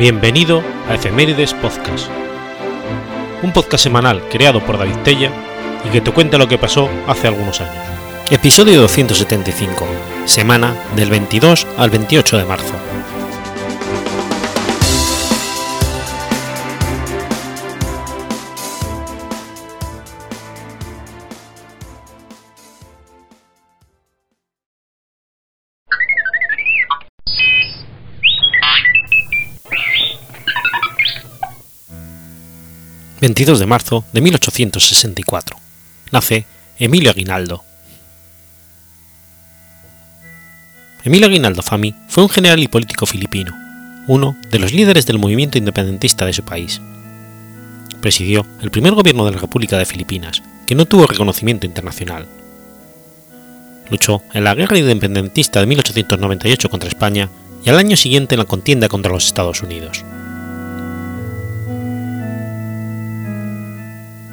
Bienvenido a Efemérides Podcast, un podcast semanal creado por David Tella y que te cuenta lo que pasó hace algunos años. Episodio 275, semana del 22 al 28 de marzo. 22 de marzo de 1864. Nace Emilio Aguinaldo. Emilio Aguinaldo Fami fue un general y político filipino, uno de los líderes del movimiento independentista de su país. Presidió el primer gobierno de la República de Filipinas, que no tuvo reconocimiento internacional. Luchó en la guerra independentista de 1898 contra España y al año siguiente en la contienda contra los Estados Unidos.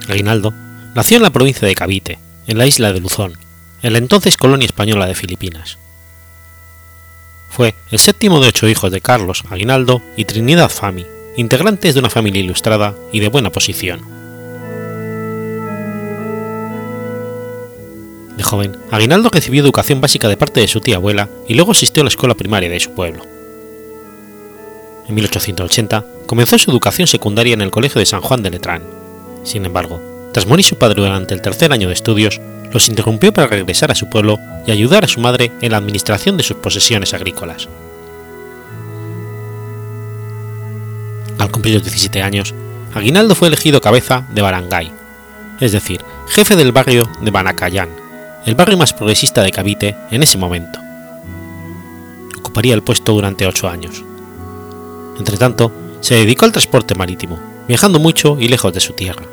Aguinaldo nació en la provincia de Cavite, en la isla de Luzón, en la entonces colonia española de Filipinas. Fue el séptimo de ocho hijos de Carlos Aguinaldo y Trinidad Fami, integrantes de una familia ilustrada y de buena posición. De joven, Aguinaldo recibió educación básica de parte de su tía abuela y luego asistió a la escuela primaria de su pueblo. En 1880 comenzó su educación secundaria en el Colegio de San Juan de Letrán, sin embargo, tras morir su padre durante el tercer año de estudios, los interrumpió para regresar a su pueblo y ayudar a su madre en la administración de sus posesiones agrícolas. Al cumplir los 17 años, Aguinaldo fue elegido cabeza de Barangay, es decir, jefe del barrio de Banacayán, el barrio más progresista de Cavite en ese momento. Ocuparía el puesto durante ocho años. Entretanto, se dedicó al transporte marítimo, viajando mucho y lejos de su tierra.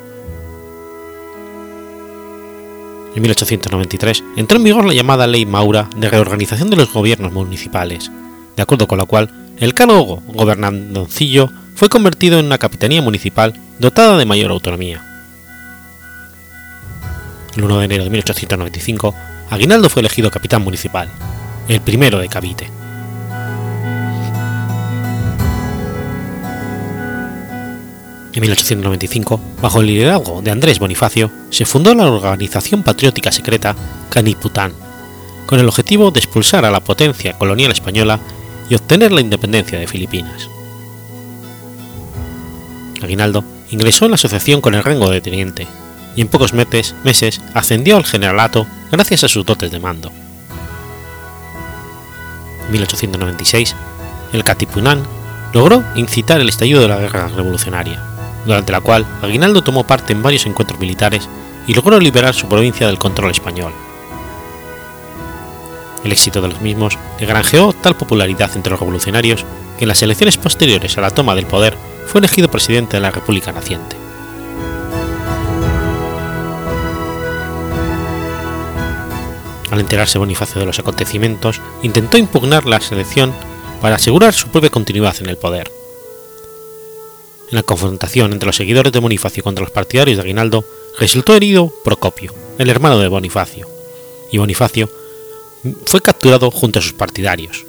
En 1893 entró en vigor la llamada Ley Maura de reorganización de los gobiernos municipales, de acuerdo con la cual el cargo gobernandoncillo fue convertido en una capitanía municipal dotada de mayor autonomía. El 1 de enero de 1895, Aguinaldo fue elegido capitán municipal, el primero de Cavite. En 1895, bajo el liderazgo de Andrés Bonifacio, se fundó la organización patriótica secreta Canipután, con el objetivo de expulsar a la potencia colonial española y obtener la independencia de Filipinas. Aguinaldo ingresó en la asociación con el rango de teniente y en pocos meses, ascendió al generalato gracias a sus dotes de mando. En 1896, el Katipunan logró incitar el estallido de la guerra revolucionaria durante la cual Aguinaldo tomó parte en varios encuentros militares y logró liberar su provincia del control español. El éxito de los mismos le granjeó tal popularidad entre los revolucionarios que en las elecciones posteriores a la toma del poder fue elegido presidente de la República naciente. Al enterarse Bonifacio de los acontecimientos, intentó impugnar la selección para asegurar su propia continuidad en el poder en la confrontación entre los seguidores de Bonifacio contra los partidarios de Aguinaldo, resultó herido Procopio, el hermano de Bonifacio, y Bonifacio fue capturado junto a sus partidarios.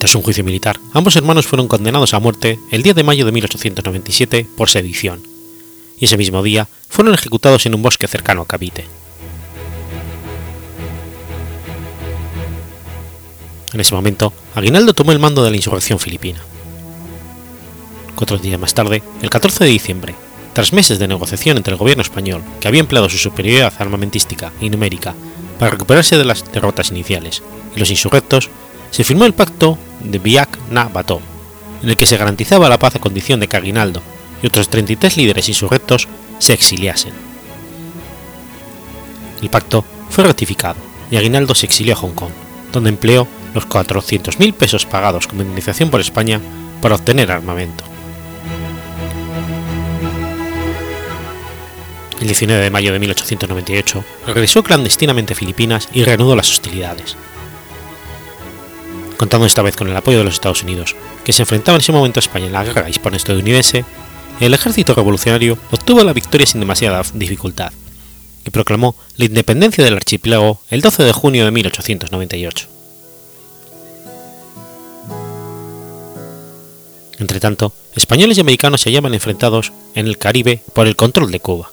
Tras un juicio militar, ambos hermanos fueron condenados a muerte el 10 de mayo de 1897 por sedición, y ese mismo día fueron ejecutados en un bosque cercano a Cavite. En ese momento, Aguinaldo tomó el mando de la insurrección filipina. Cuatro días más tarde, el 14 de diciembre, tras meses de negociación entre el gobierno español, que había empleado su superioridad armamentística y numérica para recuperarse de las derrotas iniciales, y los insurrectos, se firmó el pacto de Biak-na-Bato, en el que se garantizaba la paz a condición de que Aguinaldo y otros 33 líderes insurrectos se exiliasen. El pacto fue ratificado y Aguinaldo se exilió a Hong Kong, donde empleó los 400.000 pesos pagados como indemnización por España para obtener armamento. El 19 de mayo de 1898 regresó clandestinamente a Filipinas y reanudó las hostilidades. Contando esta vez con el apoyo de los Estados Unidos, que se enfrentaba en ese momento a España en la guerra hispano-estadounidense, el ejército revolucionario obtuvo la victoria sin demasiada dificultad y proclamó la independencia del archipiélago el 12 de junio de 1898. Entretanto, españoles y americanos se hallaban enfrentados en el Caribe por el control de Cuba.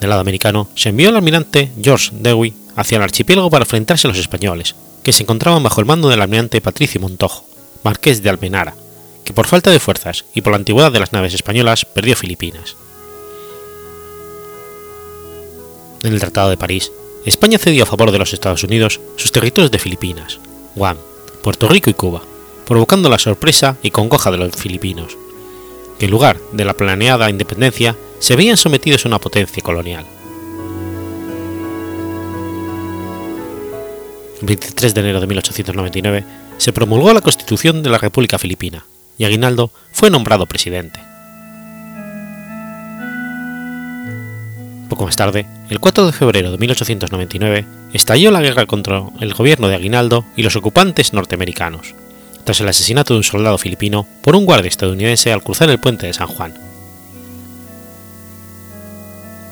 Del lado americano, se envió el almirante George Dewey hacia el archipiélago para enfrentarse a los españoles, que se encontraban bajo el mando del almirante Patricio Montojo, marqués de Almenara, que por falta de fuerzas y por la antigüedad de las naves españolas perdió Filipinas. En el Tratado de París, España cedió a favor de los Estados Unidos sus territorios de Filipinas, Guam, Puerto Rico y Cuba, provocando la sorpresa y congoja de los filipinos, en lugar de la planeada independencia se veían sometidos a una potencia colonial. El 23 de enero de 1899 se promulgó la Constitución de la República Filipina y Aguinaldo fue nombrado presidente. Poco más tarde, el 4 de febrero de 1899, estalló la guerra contra el gobierno de Aguinaldo y los ocupantes norteamericanos, tras el asesinato de un soldado filipino por un guardia estadounidense al cruzar el puente de San Juan.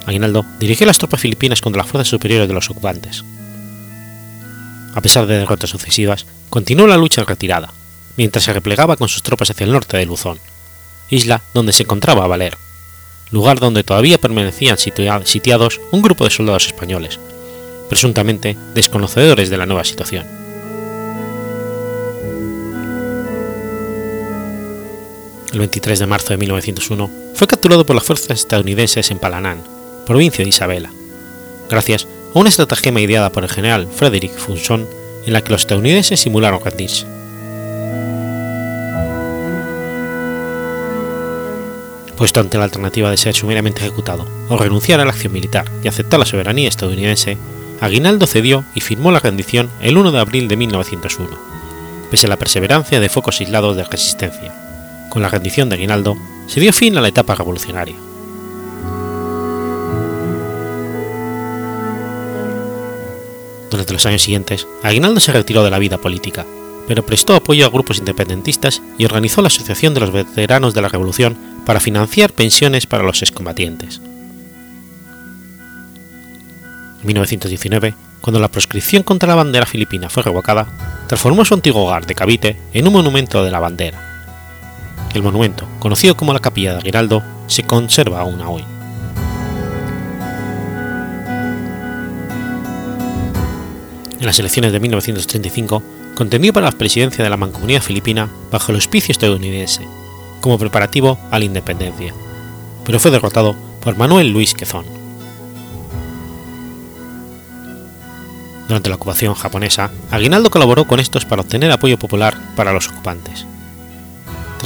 Aguinaldo dirigió las tropas filipinas contra las fuerzas superiores de los ocupantes. A pesar de derrotas sucesivas, continuó la lucha en retirada, mientras se replegaba con sus tropas hacia el norte de Luzón, isla donde se encontraba Valero lugar donde todavía permanecían sitiados un grupo de soldados españoles, presuntamente desconocedores de la nueva situación. El 23 de marzo de 1901 fue capturado por las fuerzas estadounidenses en Palanán, provincia de Isabela, gracias a una estratagema ideada por el general Frederick Funson en la que los estadounidenses simularon rendirse. puesto ante la alternativa de ser sumariamente ejecutado o renunciar a la acción militar y aceptar la soberanía estadounidense, Aguinaldo cedió y firmó la rendición el 1 de abril de 1901, pese a la perseverancia de focos aislados de resistencia. Con la rendición de Aguinaldo se dio fin a la etapa revolucionaria. Durante los años siguientes, Aguinaldo se retiró de la vida política, pero prestó apoyo a grupos independentistas y organizó la Asociación de los Veteranos de la Revolución para financiar pensiones para los excombatientes. En 1919, cuando la proscripción contra la bandera filipina fue revocada, transformó su antiguo hogar de Cavite en un monumento de la bandera. El monumento, conocido como la Capilla de Aguinaldo, se conserva aún hoy. En las elecciones de 1935, contendió para la presidencia de la Mancomunidad Filipina bajo el auspicio estadounidense como preparativo a la independencia, pero fue derrotado por Manuel Luis Quezón. Durante la ocupación japonesa, Aguinaldo colaboró con estos para obtener apoyo popular para los ocupantes.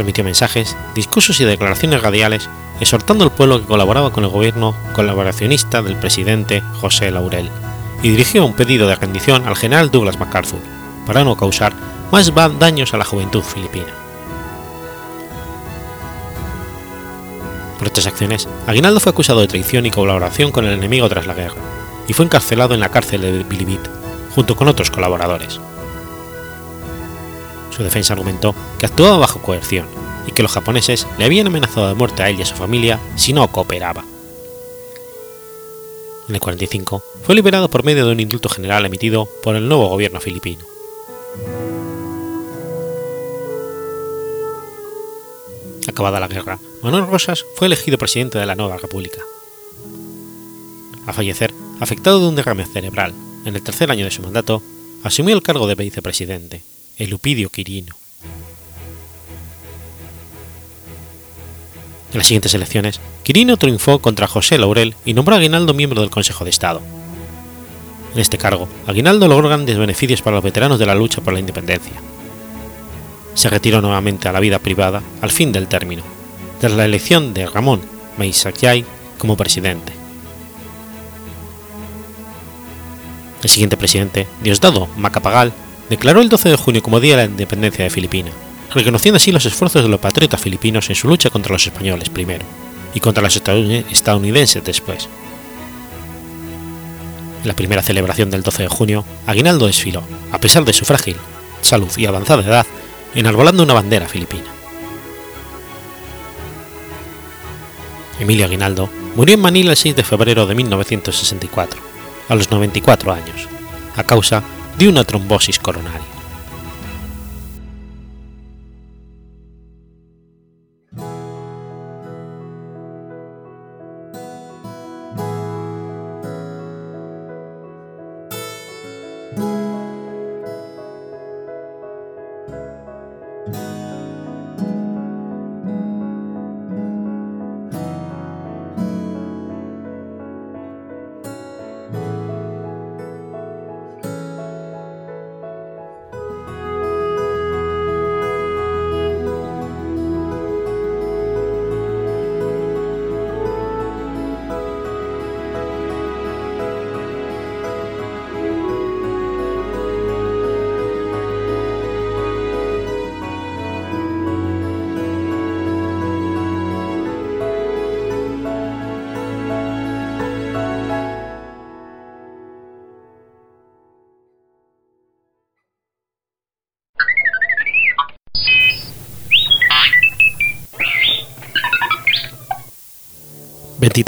Transmitió mensajes, discursos y declaraciones radiales exhortando al pueblo que colaboraba con el gobierno colaboracionista del presidente José Laurel y dirigió un pedido de rendición al general Douglas MacArthur para no causar más daños a la juventud filipina. Por estas acciones, Aguinaldo fue acusado de traición y colaboración con el enemigo tras la guerra, y fue encarcelado en la cárcel de Bilibit, junto con otros colaboradores. Su defensa argumentó que actuaba bajo coerción y que los japoneses le habían amenazado de muerte a él y a su familia si no cooperaba. En el 45 fue liberado por medio de un indulto general emitido por el nuevo gobierno filipino. Acabada la guerra, Manuel Rosas fue elegido presidente de la nueva república. A fallecer, afectado de un derrame cerebral, en el tercer año de su mandato, asumió el cargo de vicepresidente, Elupidio Quirino. En las siguientes elecciones, Quirino triunfó contra José Laurel y nombró a Aguinaldo miembro del Consejo de Estado. En este cargo, Aguinaldo logró grandes beneficios para los veteranos de la lucha por la independencia, se retiró nuevamente a la vida privada al fin del término, tras la elección de Ramón Meisacay como presidente. El siguiente presidente, Diosdado Macapagal, declaró el 12 de junio como Día de la Independencia de Filipinas, reconociendo así los esfuerzos de los patriotas filipinos en su lucha contra los españoles primero y contra los estadounidenses después. En la primera celebración del 12 de junio, Aguinaldo desfiló, a pesar de su frágil salud y avanzada edad, enarbolando una bandera filipina. Emilio Aguinaldo murió en Manila el 6 de febrero de 1964, a los 94 años, a causa de una trombosis coronaria.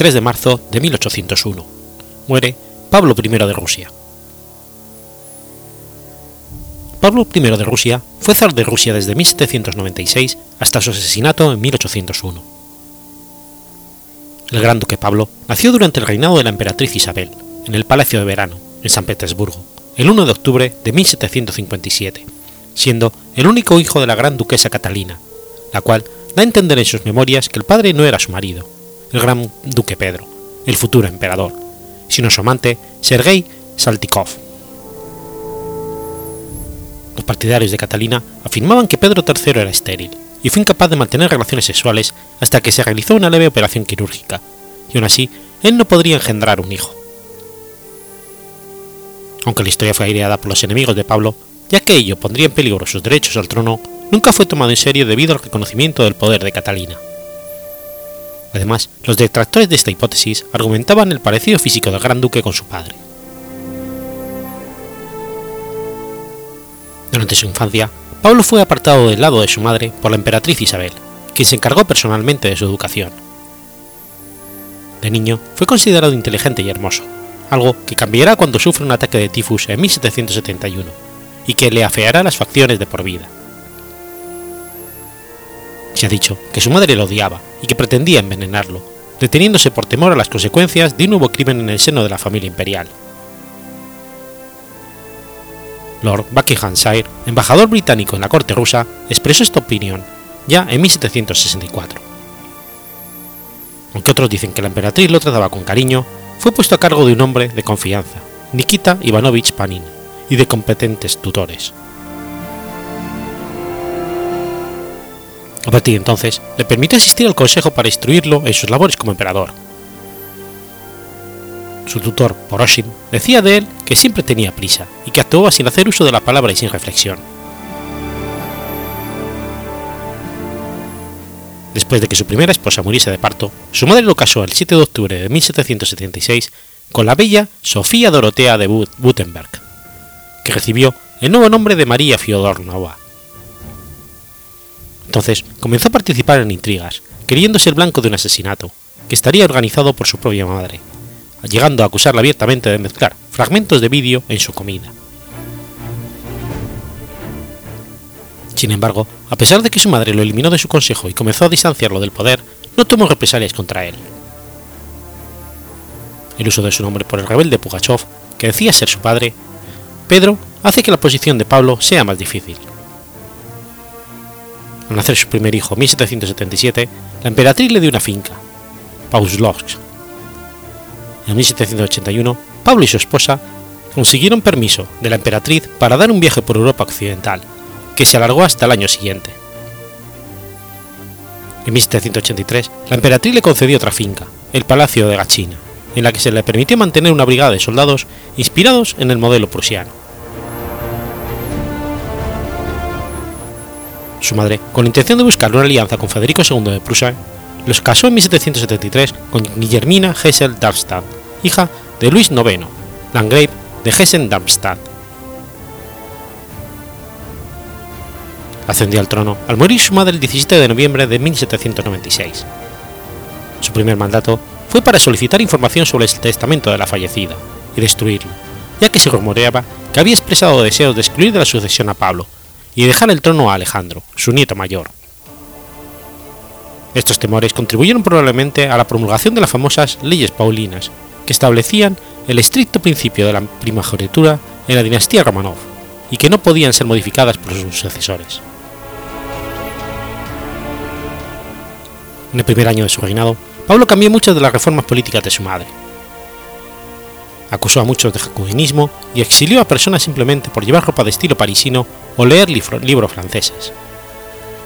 23 de marzo de 1801. Muere Pablo I de Rusia. Pablo I de Rusia fue zar de Rusia desde 1796 hasta su asesinato en 1801. El gran duque Pablo nació durante el reinado de la emperatriz Isabel, en el Palacio de Verano, en San Petersburgo, el 1 de octubre de 1757, siendo el único hijo de la gran duquesa Catalina, la cual da a entender en sus memorias que el padre no era su marido, el gran duque Pedro, el futuro emperador, sino su amante Sergei Saltykov. Los partidarios de Catalina afirmaban que Pedro III era estéril y fue incapaz de mantener relaciones sexuales hasta que se realizó una leve operación quirúrgica, y aún así él no podría engendrar un hijo. Aunque la historia fue aireada por los enemigos de Pablo, ya que ello pondría en peligro sus derechos al trono, nunca fue tomado en serio debido al reconocimiento del poder de Catalina. Además, los detractores de esta hipótesis argumentaban el parecido físico del gran duque con su padre. Durante su infancia, Pablo fue apartado del lado de su madre por la emperatriz Isabel, quien se encargó personalmente de su educación. De niño fue considerado inteligente y hermoso, algo que cambiará cuando sufre un ataque de tifus en 1771 y que le afeará las facciones de por vida. Se ha dicho que su madre lo odiaba y que pretendía envenenarlo, deteniéndose por temor a las consecuencias de un nuevo crimen en el seno de la familia imperial. Lord Buckinghamshire, embajador británico en la corte rusa, expresó esta opinión ya en 1764. Aunque otros dicen que la emperatriz lo trataba con cariño, fue puesto a cargo de un hombre de confianza, Nikita Ivanovich Panin, y de competentes tutores. A partir de entonces, le permitió asistir al consejo para instruirlo en sus labores como emperador. Su tutor, Poroshin, decía de él que siempre tenía prisa y que actuaba sin hacer uso de la palabra y sin reflexión. Después de que su primera esposa muriese de parto, su madre lo casó el 7 de octubre de 1776 con la bella Sofía Dorotea de Württemberg, que recibió el nuevo nombre de María Fiodornova. Entonces comenzó a participar en intrigas, queriendo ser blanco de un asesinato, que estaría organizado por su propia madre, llegando a acusarla abiertamente de mezclar fragmentos de vídeo en su comida. Sin embargo, a pesar de que su madre lo eliminó de su consejo y comenzó a distanciarlo del poder, no tomó represalias contra él. El uso de su nombre por el rebelde Pugachov, que decía ser su padre, Pedro, hace que la posición de Pablo sea más difícil. Al nacer su primer hijo en 1777, la emperatriz le dio una finca, Pauslovsk. En 1781, Pablo y su esposa consiguieron permiso de la emperatriz para dar un viaje por Europa occidental, que se alargó hasta el año siguiente. En 1783, la emperatriz le concedió otra finca, el Palacio de Gachina, en la que se le permitió mantener una brigada de soldados inspirados en el modelo prusiano. Su madre, con la intención de buscar una alianza con Federico II de Prusia, los casó en 1773 con Guillermina Hessel-Darmstadt, hija de Luis IX, Landgrave de Hessen-Darmstadt. Ascendió al trono al morir su madre el 17 de noviembre de 1796. Su primer mandato fue para solicitar información sobre el testamento de la fallecida y destruirlo, ya que se rumoreaba que había expresado deseos de excluir de la sucesión a Pablo, y dejar el trono a Alejandro, su nieto mayor. Estos temores contribuyeron probablemente a la promulgación de las famosas leyes paulinas, que establecían el estricto principio de la primogenitura en la dinastía Romanov y que no podían ser modificadas por sus sucesores. En el primer año de su reinado, Pablo cambió muchas de las reformas políticas de su madre, acusó a muchos de jacobinismo y exilió a personas simplemente por llevar ropa de estilo parisino o leer libros franceses.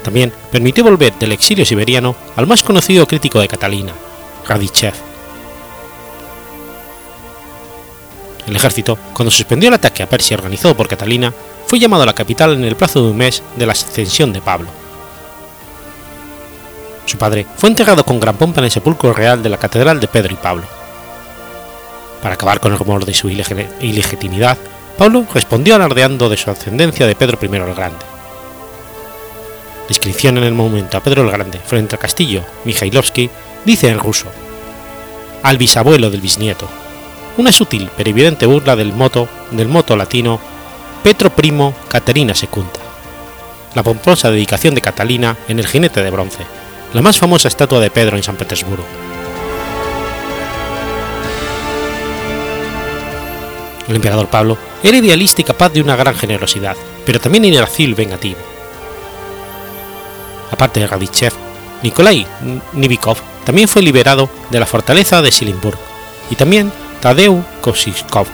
También permitió volver del exilio siberiano al más conocido crítico de Catalina, Radichev. El ejército, cuando suspendió el ataque a Persia organizado por Catalina, fue llamado a la capital en el plazo de un mes de la ascensión de Pablo. Su padre fue enterrado con gran pompa en el sepulcro real de la Catedral de Pedro y Pablo. Para acabar con el rumor de su ilegitimidad, Pablo respondió alardeando de su ascendencia de Pedro I el Grande. La inscripción en el monumento a Pedro el Grande frente al castillo Mikhailovsky dice en ruso: al bisabuelo del bisnieto, una sutil pero evidente burla del moto, del moto latino Petro Primo Caterina Secunda, la pomposa dedicación de Catalina en el jinete de bronce, la más famosa estatua de Pedro en San Petersburgo. El emperador Pablo era idealista y capaz de una gran generosidad, pero también irascible y vengativo. Aparte de Radichev, Nikolai Nivikov también fue liberado de la fortaleza de Silimburg, y también Tadeu Kosivkov.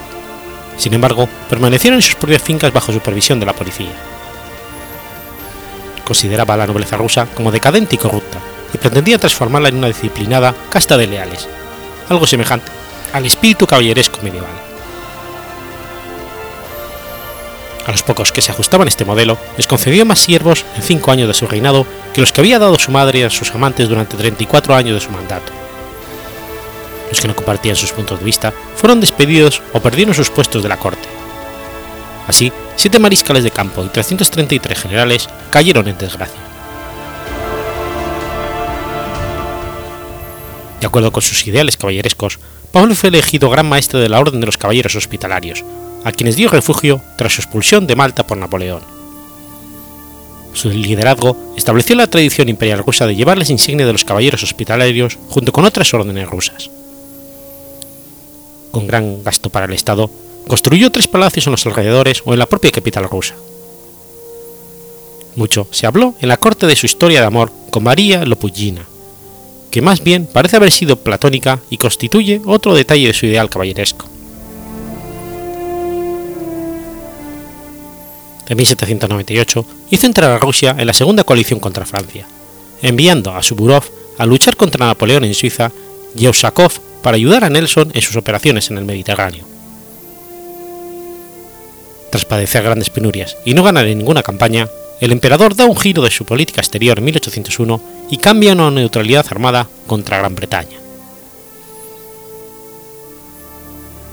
Sin embargo, permanecieron en sus propias fincas bajo supervisión de la policía. Consideraba a la nobleza rusa como decadente y corrupta, y pretendía transformarla en una disciplinada casta de leales, algo semejante al espíritu caballeresco medieval. A los pocos que se ajustaban a este modelo, les concedió más siervos en cinco años de su reinado que los que había dado su madre a sus amantes durante 34 años de su mandato. Los que no compartían sus puntos de vista fueron despedidos o perdieron sus puestos de la corte. Así, siete mariscales de campo y 333 generales cayeron en desgracia. De acuerdo con sus ideales caballerescos, Pablo fue elegido gran maestre de la Orden de los Caballeros Hospitalarios, a quienes dio refugio tras su expulsión de Malta por Napoleón. Su liderazgo estableció la tradición imperial rusa de llevarles insignia de los caballeros hospitalarios junto con otras órdenes rusas. Con gran gasto para el Estado, construyó tres palacios en los alrededores o en la propia capital rusa. Mucho se habló en la corte de su historia de amor con María Lopugina, que más bien parece haber sido platónica y constituye otro detalle de su ideal caballeresco. En 1798 hizo entrar a Rusia en la segunda coalición contra Francia, enviando a Suburov a luchar contra Napoleón en Suiza y a Usakov para ayudar a Nelson en sus operaciones en el Mediterráneo. Tras padecer grandes penurias y no ganar en ninguna campaña, el emperador da un giro de su política exterior en 1801 y cambia a una neutralidad armada contra Gran Bretaña.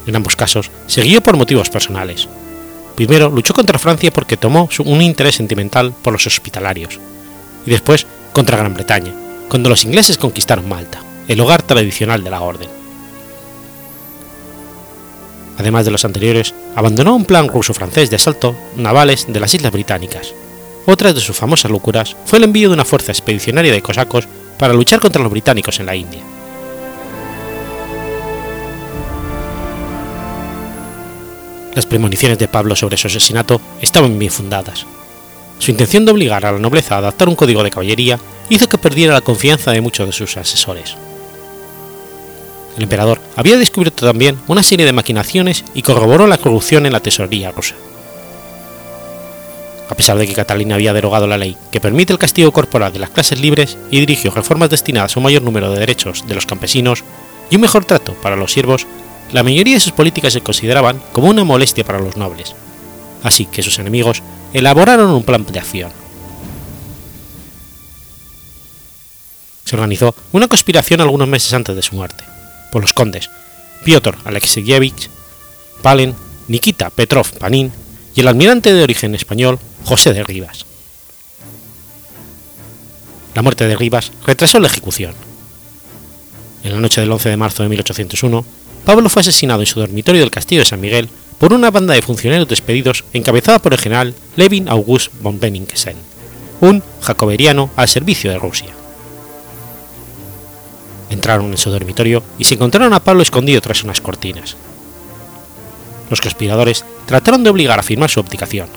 En ambos casos, se guió por motivos personales, Primero luchó contra Francia porque tomó un interés sentimental por los hospitalarios, y después contra Gran Bretaña, cuando los ingleses conquistaron Malta, el hogar tradicional de la orden. Además de los anteriores, abandonó un plan ruso-francés de asalto navales de las Islas Británicas. Otra de sus famosas locuras fue el envío de una fuerza expedicionaria de cosacos para luchar contra los británicos en la India. Las premoniciones de Pablo sobre su asesinato estaban bien fundadas. Su intención de obligar a la nobleza a adaptar un código de caballería hizo que perdiera la confianza de muchos de sus asesores. El emperador había descubierto también una serie de maquinaciones y corroboró la corrupción en la tesorería rusa. A pesar de que Catalina había derogado la ley que permite el castigo corporal de las clases libres y dirigió reformas destinadas a un mayor número de derechos de los campesinos y un mejor trato para los siervos, la mayoría de sus políticas se consideraban como una molestia para los nobles, así que sus enemigos elaboraron un plan de acción. Se organizó una conspiración algunos meses antes de su muerte, por los condes Piotr Alexeyevich Palen, Nikita Petrov Panin y el almirante de origen español José de Rivas. La muerte de Rivas retrasó la ejecución. En la noche del 11 de marzo de 1801, Pablo fue asesinado en su dormitorio del castillo de San Miguel por una banda de funcionarios despedidos encabezada por el general Levin August von Benningsen, un jacoberiano al servicio de Rusia. Entraron en su dormitorio y se encontraron a Pablo escondido tras unas cortinas. Los conspiradores trataron de obligar a firmar su abdicación.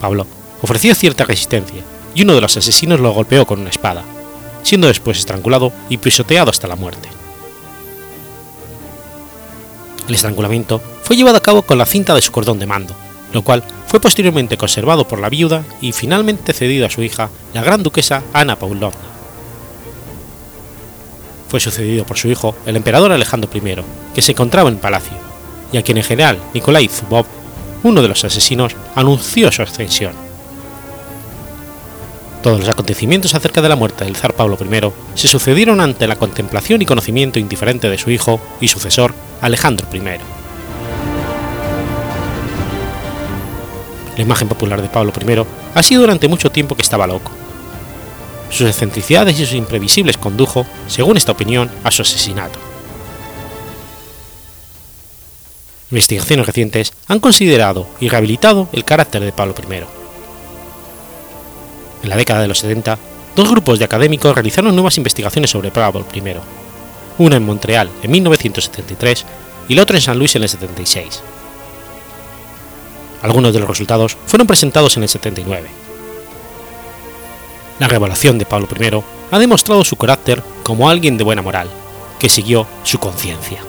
Pablo ofreció cierta resistencia y uno de los asesinos lo golpeó con una espada, siendo después estrangulado y pisoteado hasta la muerte. El estrangulamiento fue llevado a cabo con la cinta de su cordón de mando, lo cual fue posteriormente conservado por la viuda y finalmente cedido a su hija, la gran duquesa Ana Paulovna. Fue sucedido por su hijo, el emperador Alejandro I, que se encontraba en palacio, y a quien el general Nikolai Zubov, uno de los asesinos, anunció su ascensión. Todos los acontecimientos acerca de la muerte del zar Pablo I se sucedieron ante la contemplación y conocimiento indiferente de su hijo y sucesor Alejandro I. La imagen popular de Pablo I ha sido durante mucho tiempo que estaba loco. Sus excentricidades y sus imprevisibles condujo, según esta opinión, a su asesinato. Investigaciones recientes han considerado y rehabilitado el carácter de Pablo I en la década de los 70, dos grupos de académicos realizaron nuevas investigaciones sobre Pablo I, una en Montreal en 1973 y la otra en San Luis en el 76. Algunos de los resultados fueron presentados en el 79. La revelación de Pablo I ha demostrado su carácter como alguien de buena moral, que siguió su conciencia.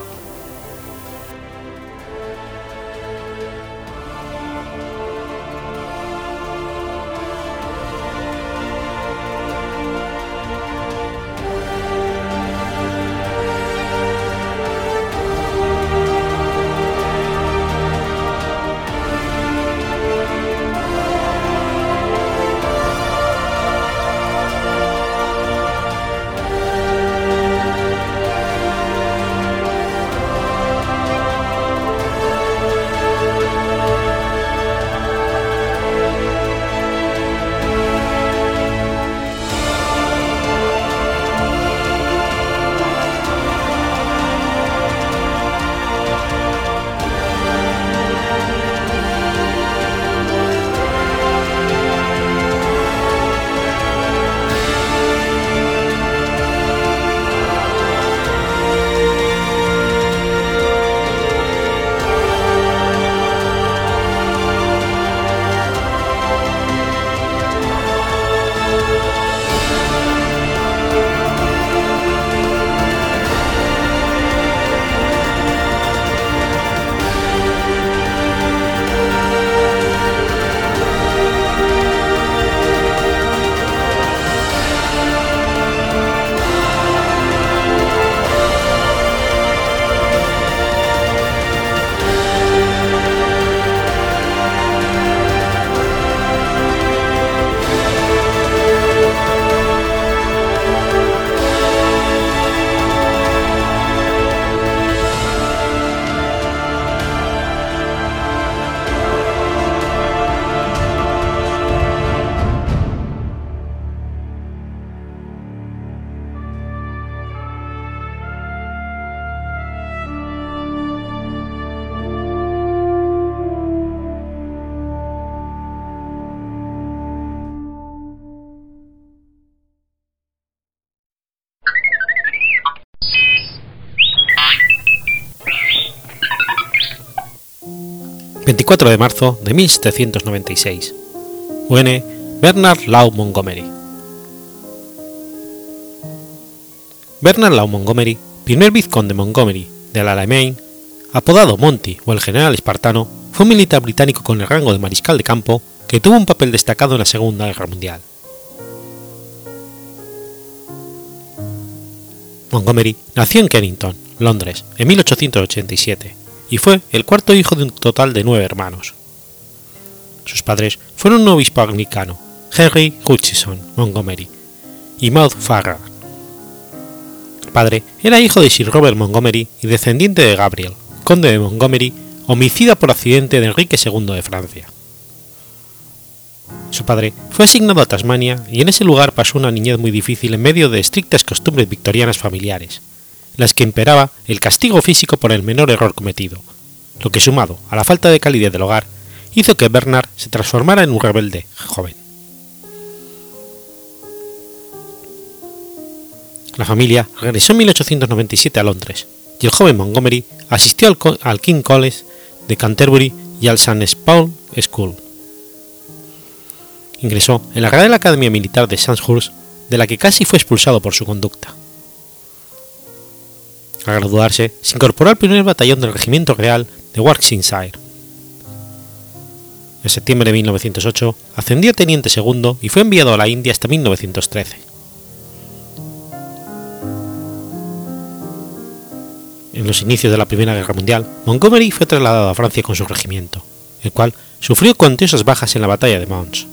24 de marzo de 1796. Muere Bernard Law Montgomery. Bernard Law Montgomery, primer vizconde de Montgomery de Alamein, apodado Monty o el general espartano, fue un militar británico con el rango de mariscal de campo que tuvo un papel destacado en la Segunda Guerra Mundial. Montgomery nació en Kennington, Londres, en 1887 y fue el cuarto hijo de un total de nueve hermanos. Sus padres fueron un obispo anglicano, Henry Hutchison Montgomery, y Maud Farrar. El padre era hijo de Sir Robert Montgomery y descendiente de Gabriel, conde de Montgomery, homicida por accidente de Enrique II de Francia. Su padre fue asignado a Tasmania y en ese lugar pasó una niñez muy difícil en medio de estrictas costumbres victorianas familiares, las que imperaba el castigo físico por el menor error cometido, lo que sumado a la falta de calidad del hogar hizo que Bernard se transformara en un rebelde joven. La familia regresó en 1897 a Londres y el joven Montgomery asistió al, King College de Canterbury y al St. Paul School. Ingresó en la Real Academia Militar de Sandhurst, de la que casi fue expulsado por su conducta. Al graduarse, se incorporó al primer batallón del Regimiento Real de Warwickshire. En septiembre de 1908 ascendió a teniente segundo y fue enviado a la India hasta 1913. En los inicios de la Primera Guerra Mundial, Montgomery fue trasladado a Francia con su regimiento, el cual sufrió cuantiosas bajas en la batalla de Mons.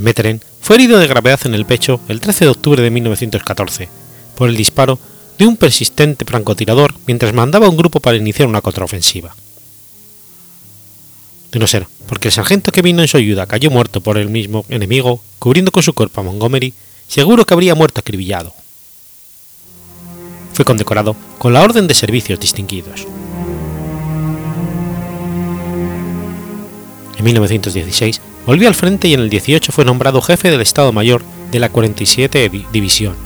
Meteren fue herido de gravedad en el pecho el 13 de octubre de 1914 por el disparo de un persistente francotirador mientras mandaba un grupo para iniciar una contraofensiva. De no ser porque el sargento que vino en su ayuda cayó muerto por el mismo enemigo, cubriendo con su cuerpo a Montgomery, seguro que habría muerto acribillado. fue condecorado con la Orden de Servicios Distinguidos. En 1916 volvió al frente y en el 18 fue nombrado jefe del Estado Mayor de la 47 División,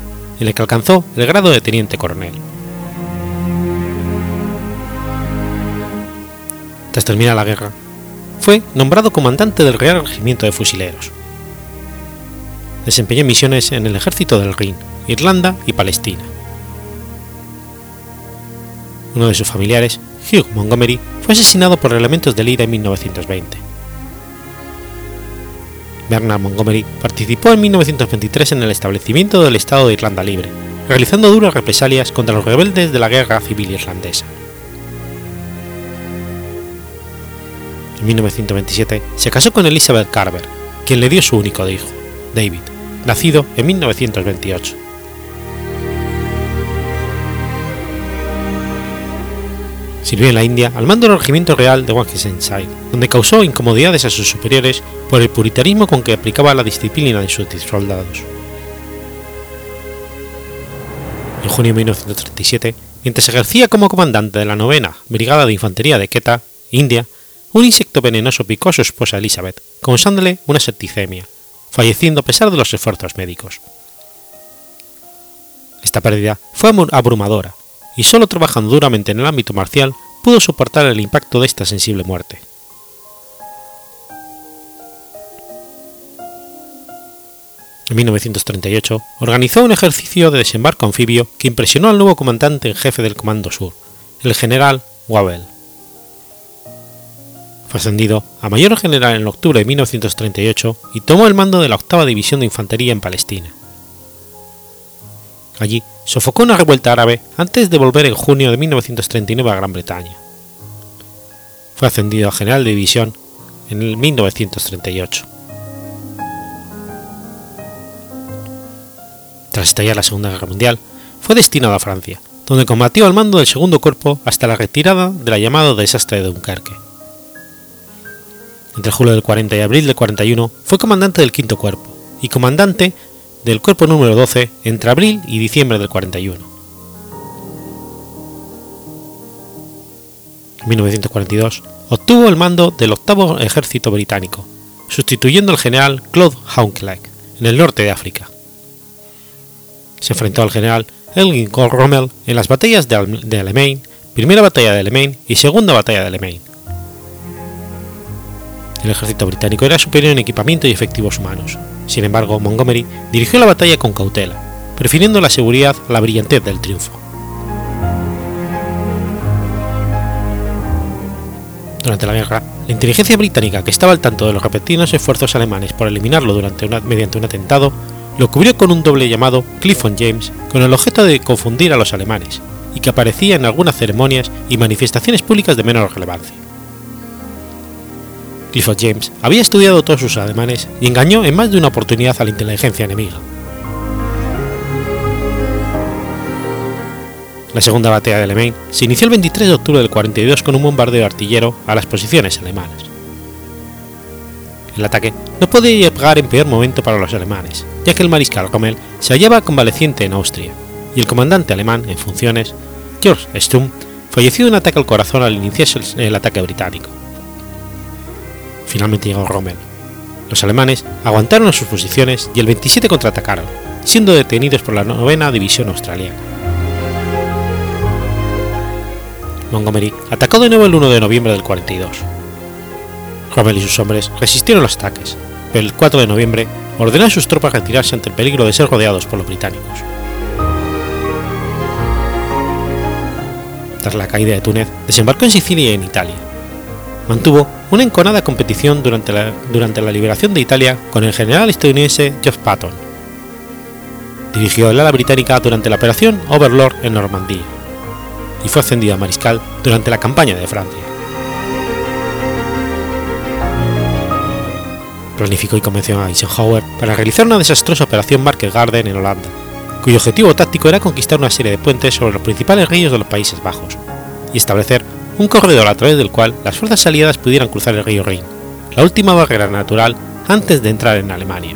en el que alcanzó el grado de teniente coronel. Tras terminar la guerra, fue nombrado comandante del Real Regimiento de Fusileros. Desempeñó misiones en el ejército del Rin, Irlanda y Palestina. Uno de sus familiares, Hugh Montgomery, fue asesinado por elementos del IRA en 1920. Bernard Montgomery participó en 1923 en el establecimiento del Estado de Irlanda Libre, realizando duras represalias contra los rebeldes de la Guerra Civil Irlandesa. En 1927 se casó con Elizabeth Carver, quien le dio su único hijo, David, nacido en 1928. Sirvió en la India al mando del Regimiento Real de Worcestershire, donde causó incomodidades a sus superiores por el puritanismo con que aplicaba la disciplina de sus soldados. En junio de 1937, mientras ejercía como comandante de la novena Brigada de Infantería de Quetta, India, un insecto venenoso picó a su esposa Elizabeth, causándole una septicemia, falleciendo a pesar de los esfuerzos médicos. Esta pérdida fue abrumadora, y solo trabajando duramente en el ámbito marcial pudo soportar el impacto de esta sensible muerte. En 1938 organizó un ejercicio de desembarco anfibio que impresionó al nuevo comandante en jefe del Comando Sur, el general Wavell. Fue ascendido a mayor general en octubre de 1938 y tomó el mando de la octava división de infantería en Palestina. Allí sofocó una revuelta árabe antes de volver en junio de 1939 a Gran Bretaña. Fue ascendido a general de división en el 1938. Tras estallar la Segunda Guerra Mundial, fue destinado a Francia, donde combatió al mando del segundo cuerpo hasta la retirada de la llamada desastre de Dunkerque. Entre julio del 40 y abril del 41 fue comandante del quinto cuerpo y comandante del cuerpo número 12 entre abril y diciembre del 41. En 1942 obtuvo el mando del octavo ejército británico, sustituyendo al general Claude Hounclair en el norte de África. Se enfrentó al general Elgin Rommel en las batallas de, Alamein, primera batalla de Alamein y segunda batalla de Alamein. El ejército británico era superior en equipamiento y efectivos humanos, sin embargo, Montgomery dirigió la batalla con cautela, prefiriendo la seguridad a la brillantez del triunfo. Durante la guerra, la inteligencia británica, que estaba al tanto de los repentinos esfuerzos alemanes por eliminarlo durante mediante un atentado, lo cubrió con un doble llamado Clifford James con el objeto de confundir a los alemanes, y que aparecía en algunas ceremonias y manifestaciones públicas de menor relevancia. Clifford James había estudiado todos sus alemanes y engañó en más de una oportunidad a la inteligencia enemiga. La segunda batalla de Le se inició el 23 de octubre del 42 con un bombardeo artillero a las posiciones alemanas. El ataque no podía llegar en peor momento para los alemanes, ya que el mariscal Rommel se hallaba convaleciente en Austria, y el comandante alemán en funciones, George Stumm, falleció de un ataque al corazón al iniciarse el ataque británico. Finalmente llegó Rommel. Los alemanes aguantaron sus posiciones y el 27 contraatacaron, siendo detenidos por la novena división australiana. Montgomery atacó de nuevo el 1 de noviembre del 42. Rommel y sus hombres resistieron los ataques, pero el 4 de noviembre ordenó a sus tropas retirarse ante el peligro de ser rodeados por los británicos. Tras la caída de Túnez, desembarcó en Sicilia y en Italia. Mantuvo una enconada competición durante la, liberación de Italia con el general estadounidense Geoff Patton. Dirigió el ala británica durante la operación Overlord en Normandía y fue ascendido a mariscal durante la campaña de Francia. Planificó y convenció a Eisenhower para realizar una desastrosa operación Market Garden en Holanda, cuyo objetivo táctico era conquistar una serie de puentes sobre los principales ríos de los Países Bajos y establecer un corredor a través del cual las fuerzas aliadas pudieran cruzar el río Rin, la última barrera natural antes de entrar en Alemania.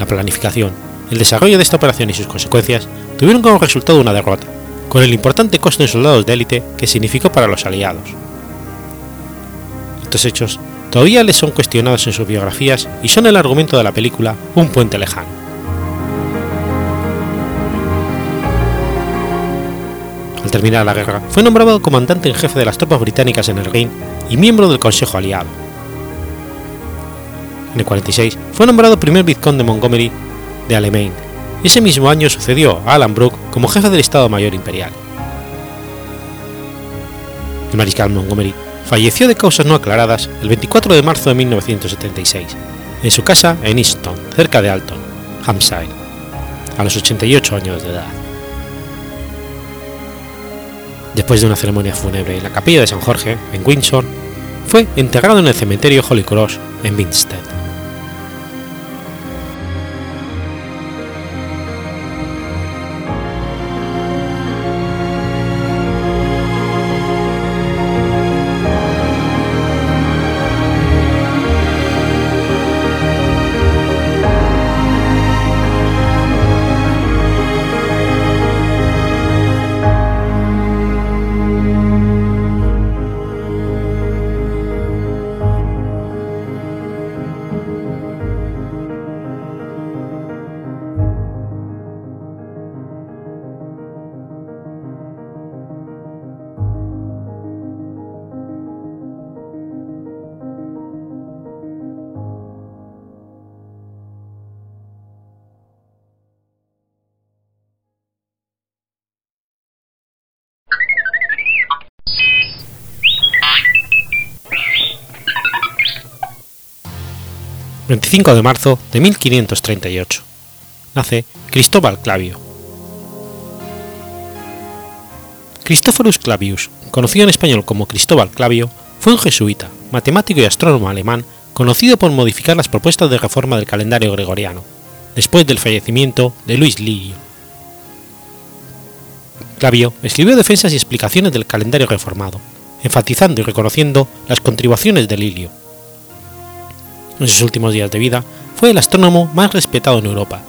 La planificación, el desarrollo de esta operación y sus consecuencias tuvieron como resultado una derrota, con el importante costo en soldados de élite que significó para los aliados. Estos hechos todavía les son cuestionados en sus biografías y son el argumento de la película Un puente lejano. Al terminar la guerra, fue nombrado comandante en jefe de las tropas británicas en el Rin y miembro del Consejo Aliado. En el 46 fue nombrado primer vizconde de Montgomery de Alamein y ese mismo año sucedió a Alan Brooke como jefe del Estado Mayor Imperial. El mariscal Montgomery falleció de causas no aclaradas el 24 de marzo de 1976 en su casa en Easton, cerca de Alton, Hampshire, a los 88 años de edad. Después de una ceremonia fúnebre en la capilla de San Jorge, en Windsor, fue enterrado en el cementerio Holy Cross, en Winstead. 25 de marzo de 1538. Nace Cristóbal Clavio. Cristóforus Clavius, conocido en español como Cristóbal Clavio, fue un jesuita, matemático y astrónomo alemán conocido por modificar las propuestas de reforma del calendario gregoriano, después del fallecimiento de Luis Lirio. Clavio escribió defensas y explicaciones del calendario reformado, enfatizando y reconociendo las contribuciones de Lilio en sus últimos días de vida, fue el astrónomo más respetado en Europa,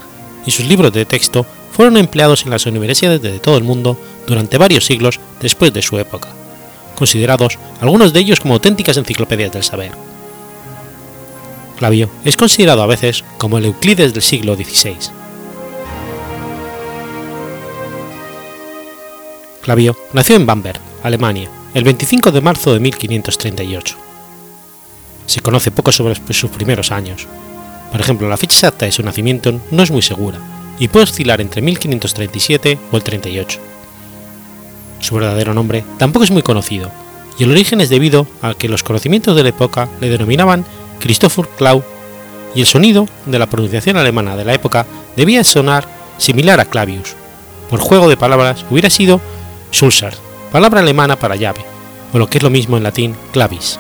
y sus libros de texto fueron empleados en las universidades de todo el mundo durante varios siglos después de su época, considerados algunos de ellos como auténticas enciclopedias del saber. Clavio es considerado a veces como el Euclides del siglo XVI. Clavio nació en Bamberg, Alemania, el 25 de marzo de 1538 se conoce poco sobre sus primeros años. Por ejemplo, la fecha exacta de su nacimiento no es muy segura y puede oscilar entre 1537 o el 38. Su verdadero nombre tampoco es muy conocido, y el origen es debido a que los conocimientos de la época le denominaban Christopher Klau, y el sonido de la pronunciación alemana de la época debía sonar similar a Clavius. Por juego de palabras hubiera sido Sulzer, palabra alemana para llave, o lo que es lo mismo en latín clavis.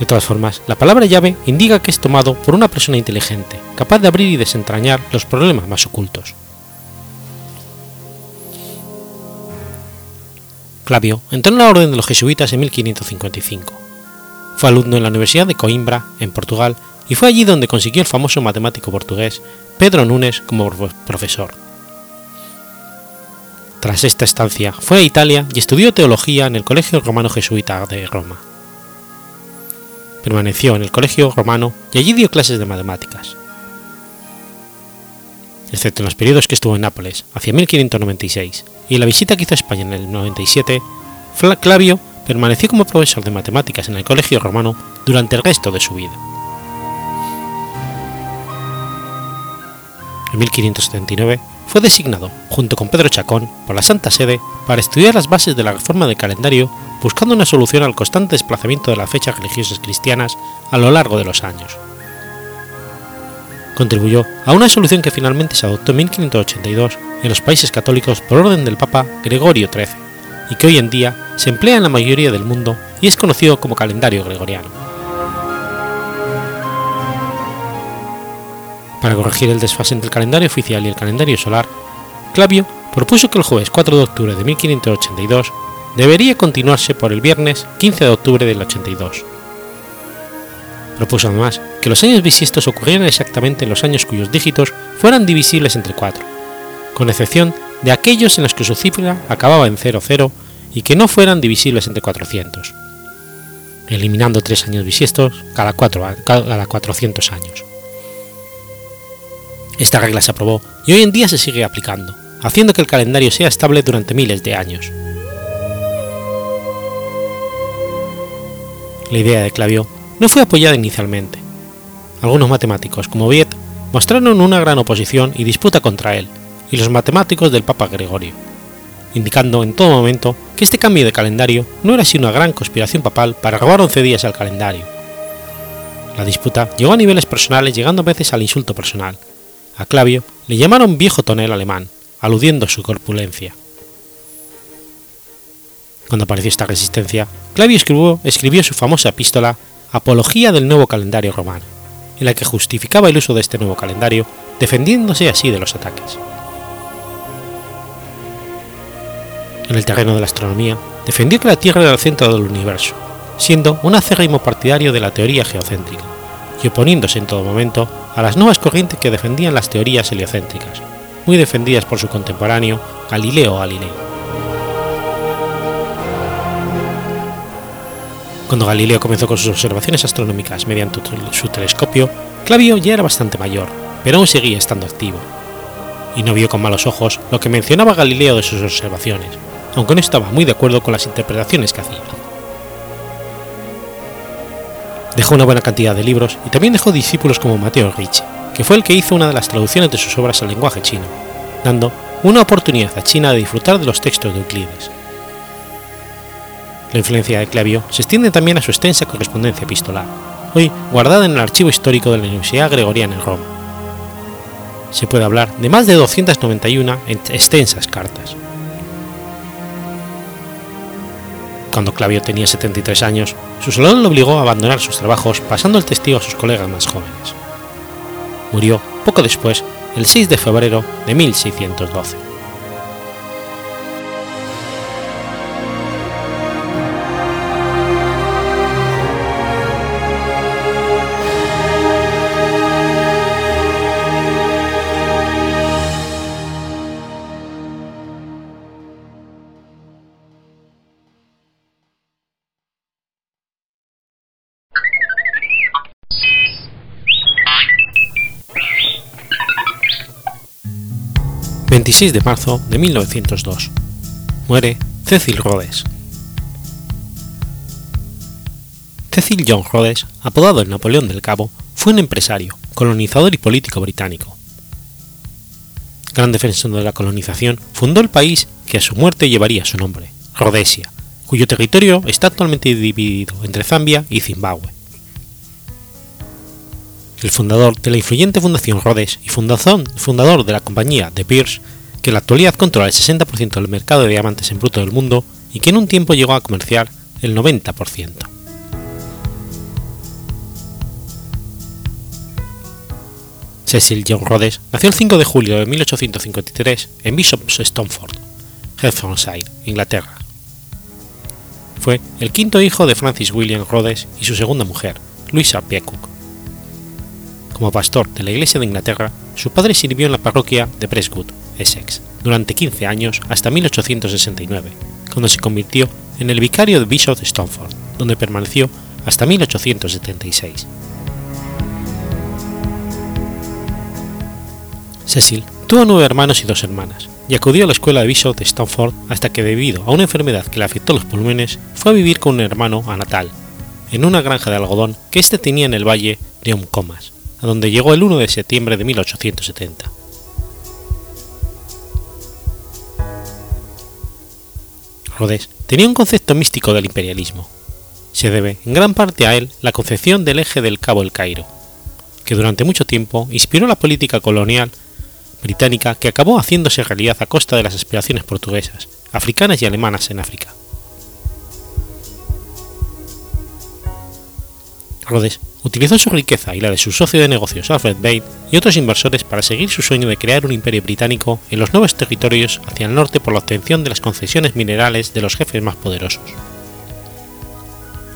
De todas formas, la palabra llave indica que es tomado por una persona inteligente, capaz de abrir y desentrañar los problemas más ocultos. Clavio entró en la orden de los jesuitas en 1555. Fue alumno en la Universidad de Coimbra, en Portugal, y fue allí donde consiguió el famoso matemático portugués Pedro Nunes como profesor. Tras esta estancia, fue a Italia y estudió teología en el Colegio Romano Jesuita de Roma permaneció en el colegio romano y allí dio clases de matemáticas. Excepto en los periodos que estuvo en Nápoles, hacia 1596, y en la visita que hizo a España en el 97, Clavio permaneció como profesor de matemáticas en el colegio romano durante el resto de su vida. En 1579 fue designado, junto con Pedro Chacón, por la Santa Sede para estudiar las bases de la reforma del calendario buscando una solución al constante desplazamiento de las fechas religiosas cristianas a lo largo de los años. Contribuyó a una solución que finalmente se adoptó en 1582 en los países católicos por orden del Papa Gregorio XIII y que hoy en día se emplea en la mayoría del mundo y es conocido como calendario gregoriano. Para corregir el desfase entre el calendario oficial y el calendario solar, Clavio propuso que el jueves 4 de octubre de 1582 debería continuarse por el viernes 15 de octubre del 82. Propuso además que los años bisiestos ocurrieran exactamente en los años cuyos dígitos fueran divisibles entre 4, con excepción de aquellos en los que su cifra acababa en 00 y que no fueran divisibles entre 400, eliminando tres años bisiestos cada, cada 400 años. Esta regla se aprobó y hoy en día se sigue aplicando, haciendo que el calendario sea estable durante miles de años. La idea de Clavio no fue apoyada inicialmente. Algunos matemáticos, como Viet, mostraron una gran oposición y disputa contra él, y los matemáticos del Papa Gregorio, indicando en todo momento que este cambio de calendario no era sino una gran conspiración papal para robar 11 días al calendario. La disputa llegó a niveles personales llegando a veces al insulto personal. A Clavio le llamaron viejo tonel alemán, aludiendo a su corpulencia. Cuando apareció esta resistencia, Clavio escribió, escribió su famosa epístola Apología del nuevo calendario romano, en la que justificaba el uso de este nuevo calendario, defendiéndose así de los ataques. En el terreno de la astronomía, defendió que la Tierra era el centro del universo, siendo un acérrimo partidario de la teoría geocéntrica, y oponiéndose en todo momento a las nuevas corrientes que defendían las teorías heliocéntricas, muy defendidas por su contemporáneo Galileo Galilei. Cuando Galileo comenzó con sus observaciones astronómicas mediante su telescopio, Clavio ya era bastante mayor, pero aún seguía estando activo, y no vio con malos ojos lo que mencionaba Galileo de sus observaciones, aunque no estaba muy de acuerdo con las interpretaciones que hacía. Dejó una buena cantidad de libros y también dejó discípulos como Mateo Ricci, que fue el que hizo una de las traducciones de sus obras al lenguaje chino, dando una oportunidad a China de disfrutar de los textos de Euclides. La influencia de Clavio se extiende también a su extensa correspondencia epistolar, hoy guardada en el archivo histórico de la Universidad Gregoriana en Roma. Se puede hablar de más de 291 extensas cartas. Cuando Clavio tenía 73 años, su salud lo obligó a abandonar sus trabajos pasando el testigo a sus colegas más jóvenes. Murió poco después, el 6 de febrero de 1612. 26 de marzo de 1902. Muere Cecil Rhodes. Cecil John Rhodes, apodado el Napoleón del Cabo, fue un empresario, colonizador y político británico. Gran defensor de la colonización, fundó el país que a su muerte llevaría su nombre, Rhodesia, cuyo territorio está actualmente dividido entre Zambia y Zimbabue el fundador de la influyente Fundación Rhodes y fundador de la compañía De Beers, que en la actualidad controla el 60% del mercado de diamantes en bruto del mundo y que en un tiempo llegó a comerciar el 90%. Cecil John Rhodes nació el 5 de julio de 1853 en Bishop's Stoneford, Hertfordshire, Inglaterra. Fue el quinto hijo de Francis William Rhodes y su segunda mujer, Louisa Peacock. Como pastor de la Iglesia de Inglaterra, su padre sirvió en la parroquia de Preswood, Essex, durante 15 años hasta 1869, cuando se convirtió en el vicario de Bishop de Stoneford, donde permaneció hasta 1876. Cecil tuvo nueve hermanos y dos hermanas, y acudió a la escuela de Bishop de Stoneford hasta que debido a una enfermedad que le afectó los pulmones, fue a vivir con un hermano a Natal, en una granja de algodón que éste tenía en el valle de Omcomas a donde llegó el 1 de septiembre de 1870. Rhodes tenía un concepto místico del imperialismo. Se debe en gran parte a él la concepción del eje del Cabo El Cairo, que durante mucho tiempo inspiró la política colonial británica que acabó haciéndose realidad a costa de las aspiraciones portuguesas, africanas y alemanas en África. Rhodes utilizó su riqueza y la de su socio de negocios Alfred Bate y otros inversores para seguir su sueño de crear un imperio británico en los nuevos territorios hacia el norte por la obtención de las concesiones minerales de los jefes más poderosos.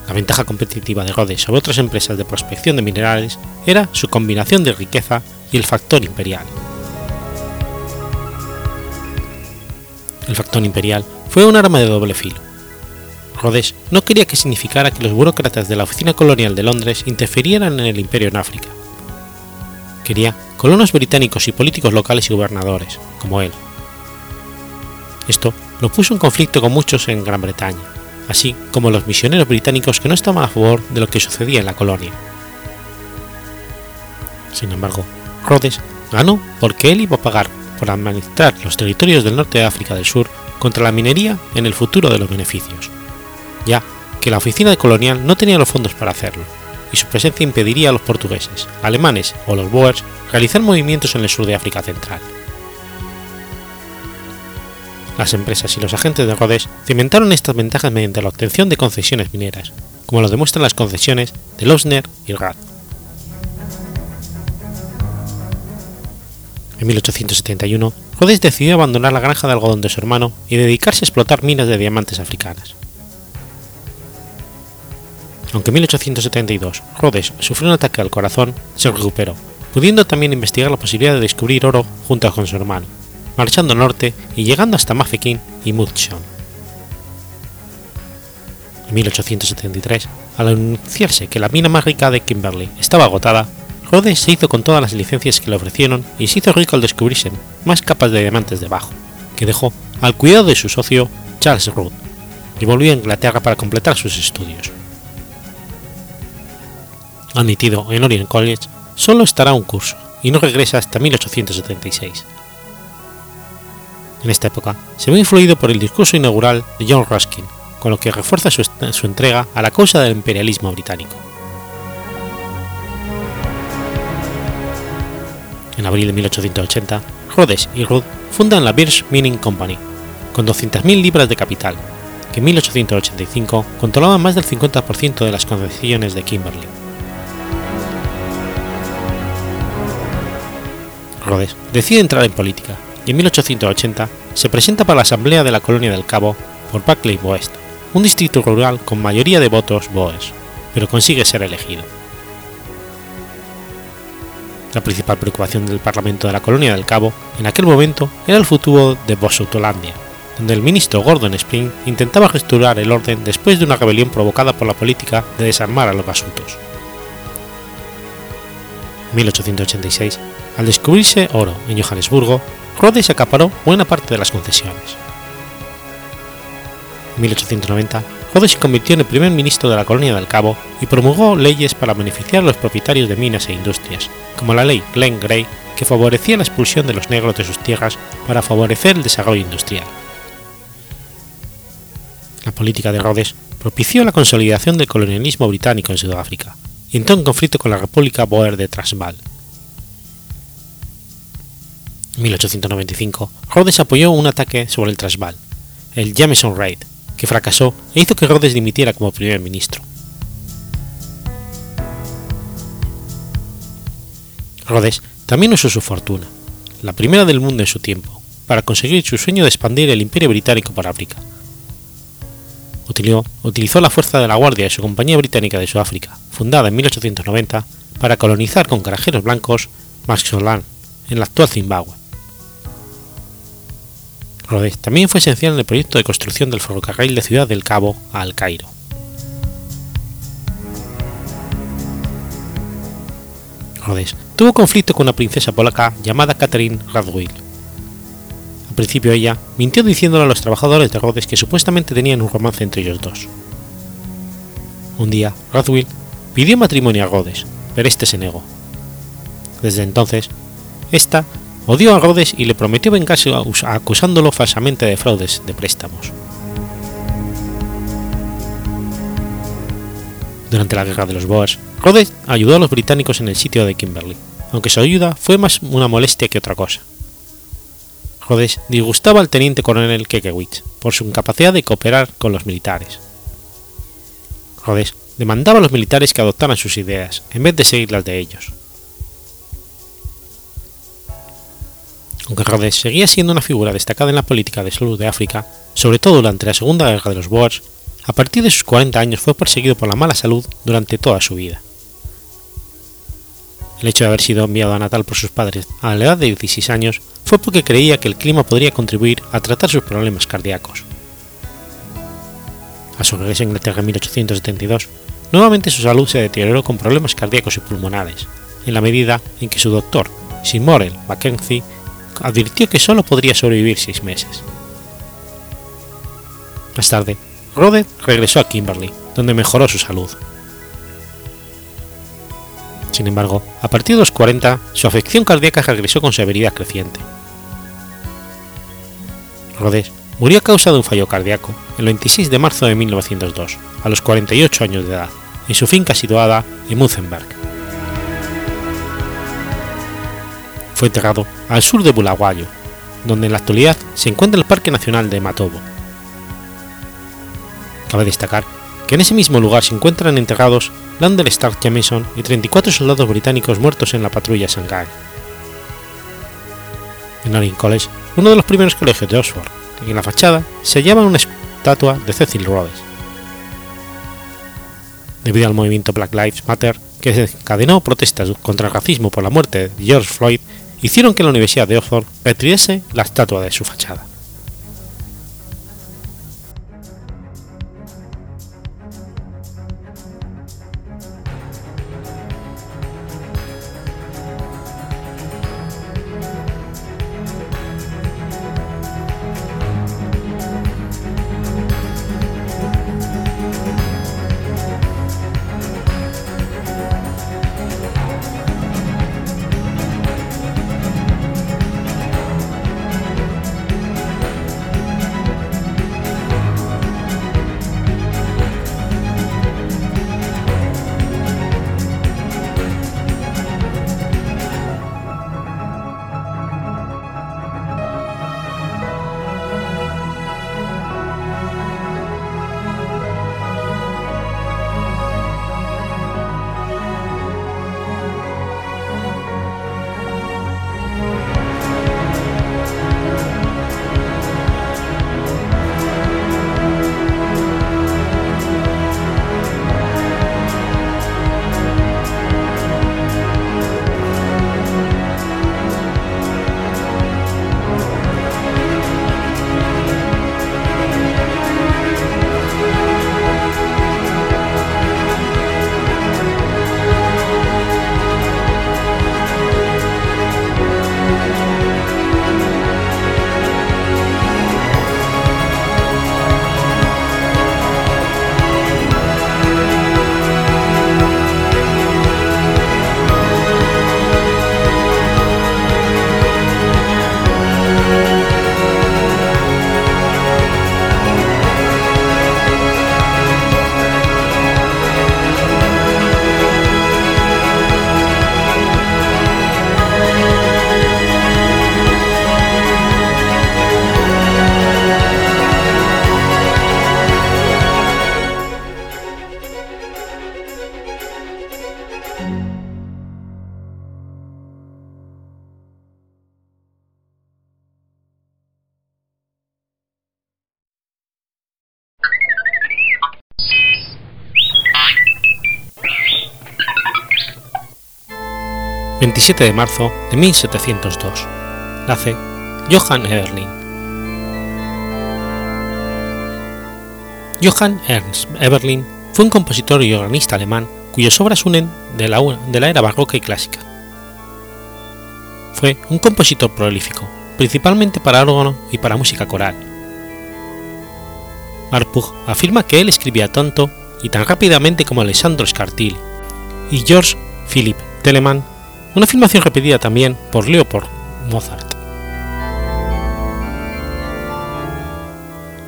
La ventaja competitiva de Rhodes sobre otras empresas de prospección de minerales era su combinación de riqueza y el factor imperial. El factor imperial fue un arma de doble filo. Rhodes no quería que significara que los burócratas de la Oficina Colonial de Londres interfirieran en el imperio en África. Quería colonos británicos y políticos locales y gobernadores, como él. Esto lo puso en conflicto con muchos en Gran Bretaña, así como los misioneros británicos que no estaban a favor de lo que sucedía en la colonia. Sin embargo, Rhodes ganó porque él iba a pagar por administrar los territorios del norte de África del Sur contra la minería en el futuro de los beneficios, ya que la oficina colonial no tenía los fondos para hacerlo, y su presencia impediría a los portugueses, alemanes o los boers realizar movimientos en el sur de África Central. Las empresas y los agentes de Rhodes cimentaron estas ventajas mediante la obtención de concesiones mineras, como lo demuestran las concesiones de Losner y Rad. En 1871, Rhodes decidió abandonar la granja de algodón de su hermano y dedicarse a explotar minas de diamantes africanas. Aunque en 1872 Rhodes sufrió un ataque al corazón, se recuperó, pudiendo también investigar la posibilidad de descubrir oro junto con su hermano, marchando al norte y llegando hasta Mafeking y Mudchon. En 1873, al anunciarse que la mina más rica de Kimberley estaba agotada, Rhodes se hizo con todas las licencias que le ofrecieron y se hizo rico al descubrirse más capas de diamantes debajo, que dejó al cuidado de su socio Charles Root, y volvió a Inglaterra para completar sus estudios. Admitido en Oriel College, solo estará un curso y no regresa hasta 1876. En esta época se ve influido por el discurso inaugural de John Ruskin, con lo que refuerza su, su entrega a la causa del imperialismo británico. En abril de 1880, Rhodes y Rudd fundan la Birch Mining Company, con 200.000 libras de capital, que en 1885 controlaba más del 50% de las concesiones de Kimberley. Rhodes decide entrar en política y en 1880 se presenta para la Asamblea de la Colonia del Cabo por Buckley West, un distrito rural con mayoría de votos boers, pero consigue ser elegido. La principal preocupación del Parlamento de la Colonia del Cabo en aquel momento era el futuro de Bosutolandia, donde el ministro Gordon Spring intentaba restaurar el orden después de una rebelión provocada por la política de desarmar a los basutos. En 1886, al descubrirse oro en Johannesburgo, Rhodes acaparó buena parte de las concesiones. En 1890, Rhodes se convirtió en el primer ministro de la Colonia del Cabo y promulgó leyes para beneficiar a los propietarios de minas e industrias, como la ley Glenn Gray, que favorecía la expulsión de los negros de sus tierras para favorecer el desarrollo industrial. La política de Rhodes propició la consolidación del colonialismo británico en Sudáfrica y entró en conflicto con la República Boer de Transvaal. En 1895, Rhodes apoyó un ataque sobre el Transvaal, el Jameson Raid, que fracasó e hizo que Rhodes dimitiera como primer ministro. Rhodes también usó su fortuna, la primera del mundo en su tiempo, para conseguir su sueño de expandir el imperio británico por África. Utilizó, utilizó la fuerza de la Guardia de su Compañía Británica de Sudáfrica, fundada en 1890, para colonizar con carajeros blancos Maxoland, en la actual Zimbabue. Rhodes también fue esencial en el proyecto de construcción del ferrocarril de Ciudad del Cabo a El Cairo. Rhodes tuvo conflicto con una princesa polaca llamada Catherine Radwill. Al principio ella mintió diciéndole a los trabajadores de Rhodes que supuestamente tenían un romance entre ellos dos. Un día, Radwill pidió matrimonio a Rhodes, pero este se negó. Desde entonces, esta odió a Rhodes y le prometió vengarse acusándolo falsamente de fraudes de préstamos. Durante la Guerra de los Boers, Rhodes ayudó a los británicos en el sitio de Kimberley, aunque su ayuda fue más una molestia que otra cosa. Rhodes disgustaba al teniente coronel Kekewich por su incapacidad de cooperar con los militares. Rhodes demandaba a los militares que adoptaran sus ideas en vez de seguir las de ellos. Aunque Rhodes seguía siendo una figura destacada en la política de salud de África, sobre todo durante la Segunda Guerra de los Boers, a partir de sus 40 años fue perseguido por la mala salud durante toda su vida. El hecho de haber sido enviado a Natal por sus padres a la edad de 16 años fue porque creía que el clima podría contribuir a tratar sus problemas cardíacos. A su regreso a Inglaterra en 1872, nuevamente su salud se deterioró con problemas cardíacos y pulmonares, en la medida en que su doctor, Sir Morel Mackenzie, advirtió que solo podría sobrevivir seis meses. Más tarde, Rhodes regresó a Kimberley, donde mejoró su salud. Sin embargo, a partir de los 40, su afección cardíaca regresó con severidad creciente. Rhodes murió a causa de un fallo cardíaco el 26 de marzo de 1902, a los 48 años de edad, en su finca situada en Mutzenberg. Enterrado al sur de Bulawayo, donde en la actualidad se encuentra el Parque Nacional de Matobo. Cabe destacar que en ese mismo lugar se encuentran enterrados Landell Stark Jameson y 34 soldados británicos muertos en la patrulla Shanghai. En Orion College, uno de los primeros colegios de Oxford, en la fachada se hallaba una estatua de Cecil Rhodes. Debido al movimiento Black Lives Matter, que desencadenó protestas contra el racismo por la muerte de George Floyd, hicieron que la Universidad de Oxford retiriese la estatua de su fachada. 27 de marzo de 1702. Nace Johann Eberlin. Johann Ernst Eberlin fue un compositor y organista alemán cuyas obras unen de la, de la era barroca y clásica. Fue un compositor prolífico, principalmente para órgano y para música coral. Marpug afirma que él escribía tanto y tan rápidamente como Alessandro Scartilli y George Philipp Telemann una afirmación repetida también por Leopold Mozart.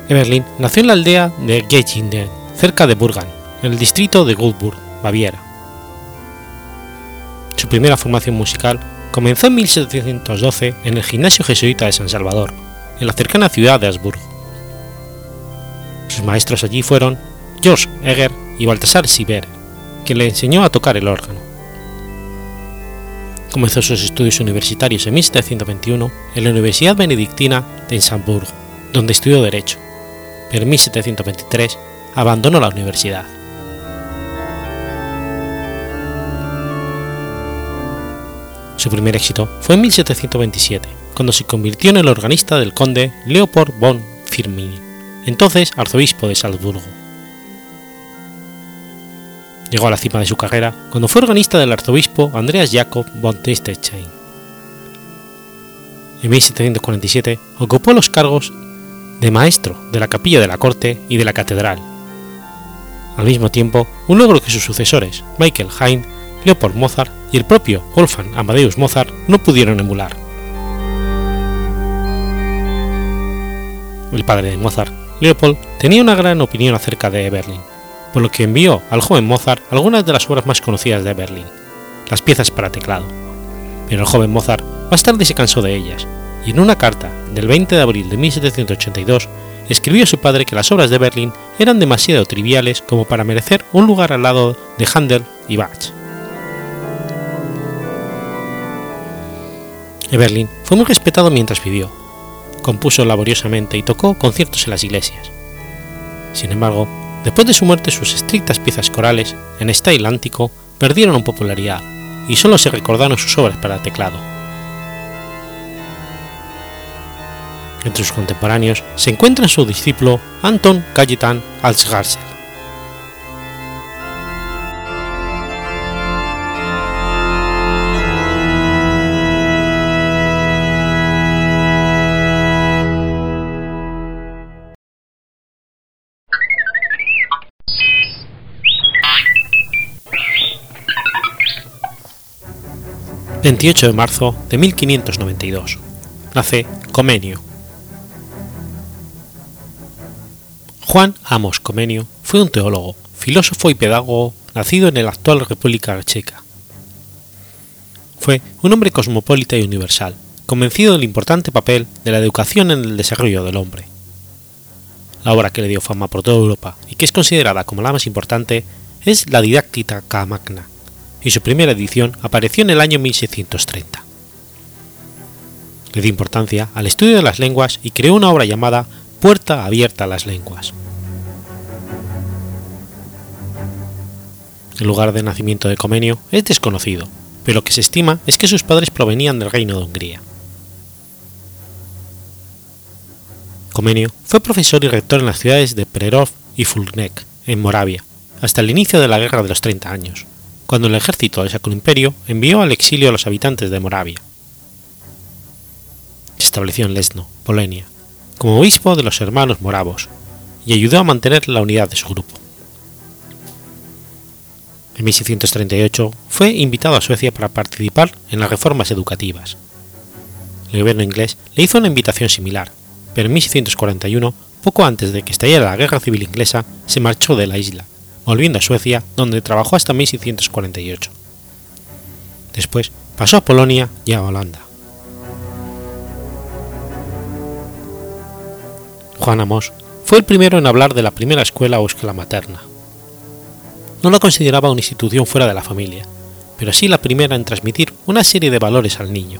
Eberlin nació en la aldea de Geichinden, cerca de Burgan, en el distrito de Goldburg, Baviera. Su primera formación musical comenzó en 1712 en el gimnasio jesuita de San Salvador, en la cercana ciudad de Habsburgo. Sus maestros allí fueron George Egger y Baltasar Sieber, quien le enseñó a tocar el órgano. Comenzó sus estudios universitarios en 1721 en la Universidad Benedictina de Innsbruck, donde estudió Derecho, pero en 1723 abandonó la universidad. Su primer éxito fue en 1727, cuando se convirtió en el organista del conde Leopold von Firmin, entonces arzobispo de Salzburgo. Llegó a la cima de su carrera cuando fue organista del arzobispo Andreas Jakob von Liechtenstein. En 1747 ocupó los cargos de maestro de la capilla de la corte y de la catedral. Al mismo tiempo, un logro que sus sucesores, Michael Haydn, Leopold Mozart y el propio Wolfgang Amadeus Mozart no pudieron emular. El padre de Mozart, Leopold, tenía una gran opinión acerca de Berlín, por lo que envió al joven Mozart algunas de las obras más conocidas de Berlín, las piezas para teclado. Pero el joven Mozart más tarde se cansó de ellas, y en una carta del 20 de abril de 1782 escribió a su padre que las obras de Berlín eran demasiado triviales como para merecer un lugar al lado de Handel y Bach. Eberlin fue muy respetado mientras vivió. Compuso laboriosamente y tocó conciertos en las iglesias. Sin embargo, después de su muerte sus estrictas piezas corales, en estilo ántico, perdieron popularidad y solo se recordaron sus obras para teclado. Entre sus contemporáneos se encuentra su discípulo Anton Cayetan Alsgarser. 28 de marzo de 1592. Nace Comenio. Juan Amos Comenio fue un teólogo, filósofo y pedagogo nacido en la actual República Checa. Fue un hombre cosmopolita y universal, convencido del importante papel de la educación en el desarrollo del hombre. La obra que le dio fama por toda Europa y que es considerada como la más importante es la Didáctica Magna, y su primera edición apareció en el año 1630. Le dio importancia al estudio de las lenguas y creó una obra llamada Puerta abierta a las lenguas. El lugar de nacimiento de Comenio es desconocido, pero lo que se estima es que sus padres provenían del reino de Hungría. Comenio fue profesor y rector en las ciudades de Prerov y Fulnek, en Moravia, hasta el inicio de la Guerra de los Treinta Años, cuando el ejército del Sacro Imperio envió al exilio a los habitantes de Moravia. Se estableció en Lesno, Polonia, como obispo de los hermanos moravos, y ayudó a mantener la unidad de su grupo. En 1638 fue invitado a Suecia para participar en las reformas educativas. El gobierno inglés le hizo una invitación similar, pero en 1641, poco antes de que estallara la Guerra Civil Inglesa, se marchó de la isla volviendo a Suecia, donde trabajó hasta 1648. Después pasó a Polonia y a Holanda. Juan Amos fue el primero en hablar de la primera escuela escuela materna. No la consideraba una institución fuera de la familia, pero sí la primera en transmitir una serie de valores al niño.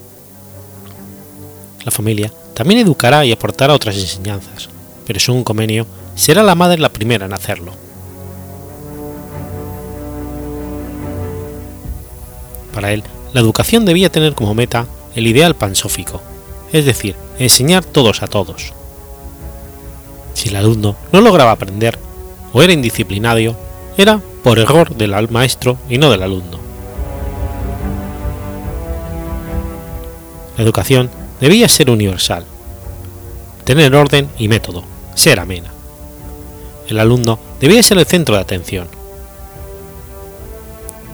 La familia también educará y aportará otras enseñanzas, pero según convenio será la madre la primera en hacerlo. Para él, la educación debía tener como meta el ideal pansófico, es decir, enseñar todos a todos. Si el alumno no lograba aprender o era indisciplinario, era por error del maestro y no del alumno. La educación debía ser universal, tener orden y método, ser amena. El alumno debía ser el centro de atención,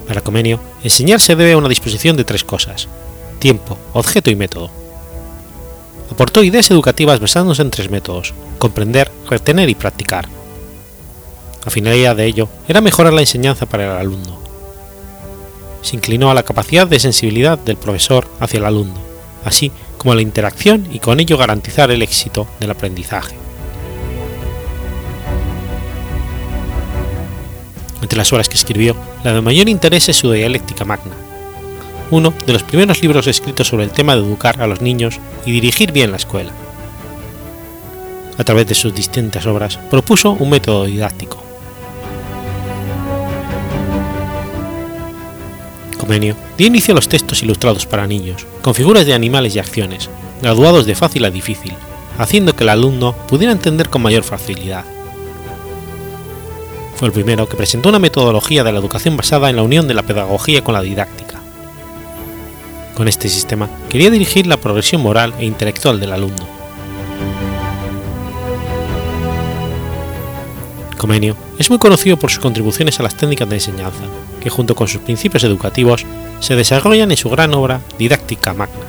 para Comenio, enseñar se debe a una disposición de tres cosas, tiempo, objeto y método. Aportó ideas educativas basándose en tres métodos, comprender, retener y practicar. La finalidad de ello era mejorar la enseñanza para el alumno. Se inclinó a la capacidad de sensibilidad del profesor hacia el alumno, así como a la interacción y con ello garantizar el éxito del aprendizaje. Entre las obras que escribió, la de mayor interés es su Dialéctica Magna, uno de los primeros libros escritos sobre el tema de educar a los niños y dirigir bien la escuela. A través de sus distintas obras propuso un método didáctico. Comenio dio inicio a los textos ilustrados para niños, con figuras de animales y acciones, graduados de fácil a difícil, haciendo que el alumno pudiera entender con mayor facilidad. Fue el primero que presentó una metodología de la educación basada en la unión de la pedagogía con la didáctica. Con este sistema quería dirigir la progresión moral e intelectual del alumno. Comenio es muy conocido por sus contribuciones a las técnicas de enseñanza, que junto con sus principios educativos se desarrollan en su gran obra Didáctica Magna.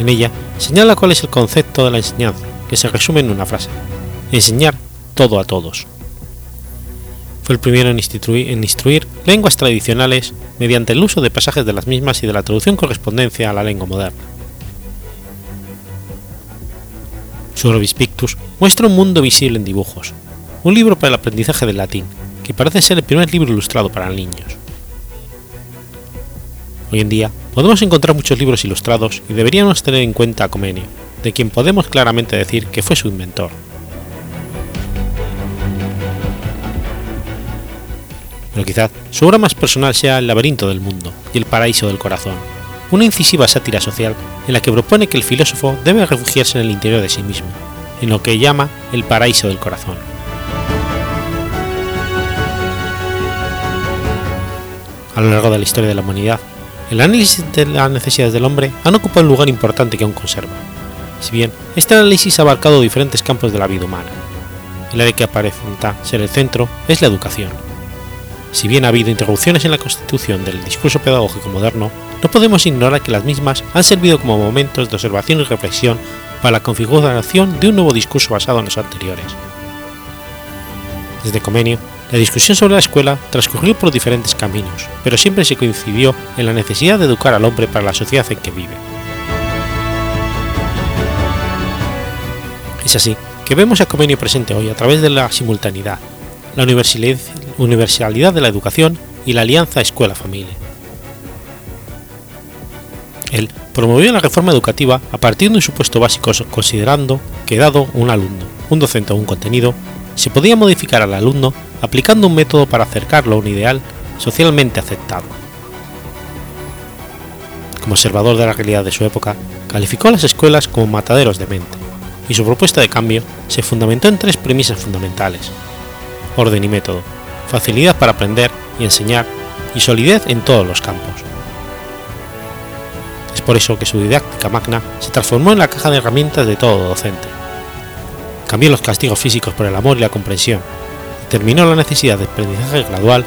En ella señala cuál es el concepto de la enseñanza, que se resume en una frase, enseñar todo a todos. Fue el primero en instruir, en instruir, lenguas tradicionales mediante el uso de pasajes de las mismas y de la traducción correspondencia a la lengua moderna. Su Orbis Pictus muestra un mundo visible en dibujos, un libro para el aprendizaje del latín, que parece ser el primer libro ilustrado para niños. Hoy en día podemos encontrar muchos libros ilustrados y deberíamos tener en cuenta a Comenio, de quien podemos claramente decir que fue su inventor. Pero quizás su obra más personal sea El laberinto del mundo y El paraíso del corazón, una incisiva sátira social en la que propone que el filósofo debe refugiarse en el interior de sí mismo, en lo que llama el paraíso del corazón. A lo largo de la historia de la humanidad, el análisis de las necesidades del hombre han ocupado un lugar importante que aún conserva, si bien este análisis ha abarcado diferentes campos de la vida humana. El área que aparenta ser el centro es la educación si bien ha habido interrupciones en la constitución del discurso pedagógico moderno, no podemos ignorar que las mismas han servido como momentos de observación y reflexión para la configuración de un nuevo discurso basado en los anteriores. Desde Comenio, la discusión sobre la escuela transcurrió por diferentes caminos, pero siempre se coincidió en la necesidad de educar al hombre para la sociedad en que vive. Es así que vemos a Comenio presente hoy a través de la simultaneidad, la universalidad de la educación y la alianza escuela-familia. Él promovió la reforma educativa a partir de un supuesto básico considerando que dado un alumno, un docente o un contenido, se podía modificar al alumno aplicando un método para acercarlo a un ideal socialmente aceptado. Como observador de la realidad de su época, calificó a las escuelas como mataderos de mente, y su propuesta de cambio se fundamentó en tres premisas fundamentales, orden y método, facilidad para aprender y enseñar y solidez en todos los campos. Es por eso que su didáctica magna se transformó en la caja de herramientas de todo docente. Cambió los castigos físicos por el amor y la comprensión, determinó la necesidad de aprendizaje gradual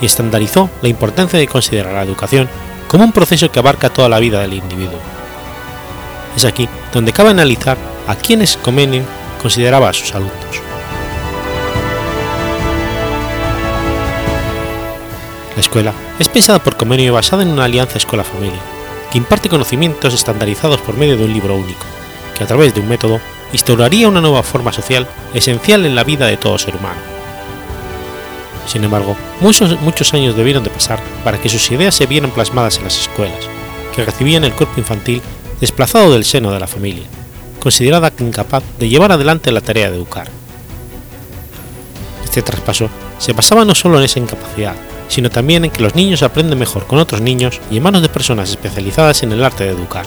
y estandarizó la importancia de considerar la educación como un proceso que abarca toda la vida del individuo. Es aquí donde cabe analizar a quienes Comenio consideraba a sus alumnos. La escuela es pensada por Comenio y basada en una alianza escuela-familia, que imparte conocimientos estandarizados por medio de un libro único, que a través de un método instauraría una nueva forma social esencial en la vida de todo ser humano. Sin embargo, muchos, muchos años debieron de pasar para que sus ideas se vieran plasmadas en las escuelas, que recibían el cuerpo infantil desplazado del seno de la familia, considerada incapaz de llevar adelante la tarea de educar. Este traspaso se basaba no solo en esa incapacidad, sino también en que los niños aprenden mejor con otros niños y en manos de personas especializadas en el arte de educar.